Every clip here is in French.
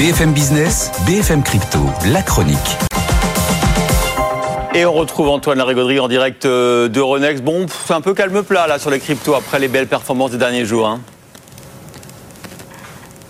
BFM Business, BFM Crypto, la chronique. Et on retrouve Antoine Larigauderie en direct euh, d'Euronext. Bon, c'est un peu calme plat là sur les cryptos après les belles performances des derniers jours. Hein.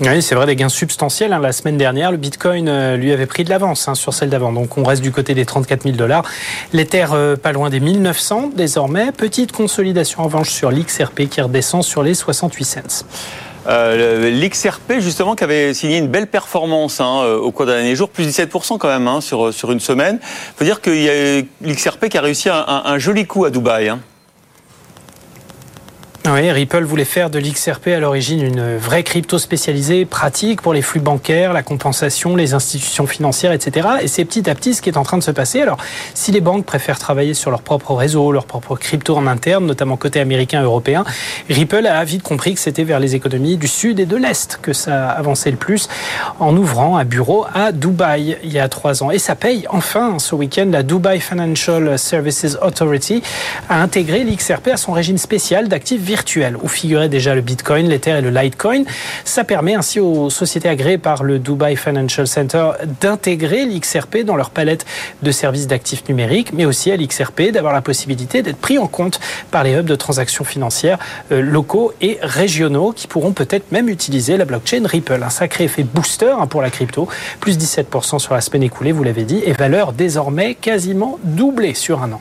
Oui, c'est vrai, des gains substantiels. Hein. La semaine dernière, le Bitcoin euh, lui avait pris de l'avance hein, sur celle d'avant. Donc on reste du côté des 34 000 dollars. L'Ether euh, pas loin des 1900 désormais. Petite consolidation en revanche sur l'XRP qui redescend sur les 68 cents. Euh, L'XRP, justement, qui avait signé une belle performance hein, euh, au cours des derniers jours, plus 17% quand même hein, sur, sur une semaine. Il faut dire qu'il y a l'XRP qui a réussi un, un, joli coup à Dubaï. Hein. Oui, Ripple voulait faire de l'XRP à l'origine une vraie crypto spécialisée, pratique pour les flux bancaires, la compensation, les institutions financières, etc. Et c'est petit à petit ce qui est en train de se passer. Alors, si les banques préfèrent travailler sur leur propre réseau, leur propre crypto en interne, notamment côté américain, européen, Ripple a vite compris que c'était vers les économies du sud et de l'est que ça avançait le plus, en ouvrant un bureau à Dubaï il y a trois ans. Et ça paye enfin ce week-end. La Dubai Financial Services Authority a intégré l'XRP à son régime spécial d'actifs virtuels où figurait déjà le Bitcoin, l'Ether et le Litecoin. Ça permet ainsi aux sociétés agréées par le Dubai Financial Center d'intégrer l'XRP dans leur palette de services d'actifs numériques, mais aussi à l'XRP d'avoir la possibilité d'être pris en compte par les hubs de transactions financières euh, locaux et régionaux qui pourront peut-être même utiliser la blockchain Ripple. Un sacré effet booster hein, pour la crypto, plus 17% sur la semaine écoulée, vous l'avez dit, et valeur désormais quasiment doublée sur un an.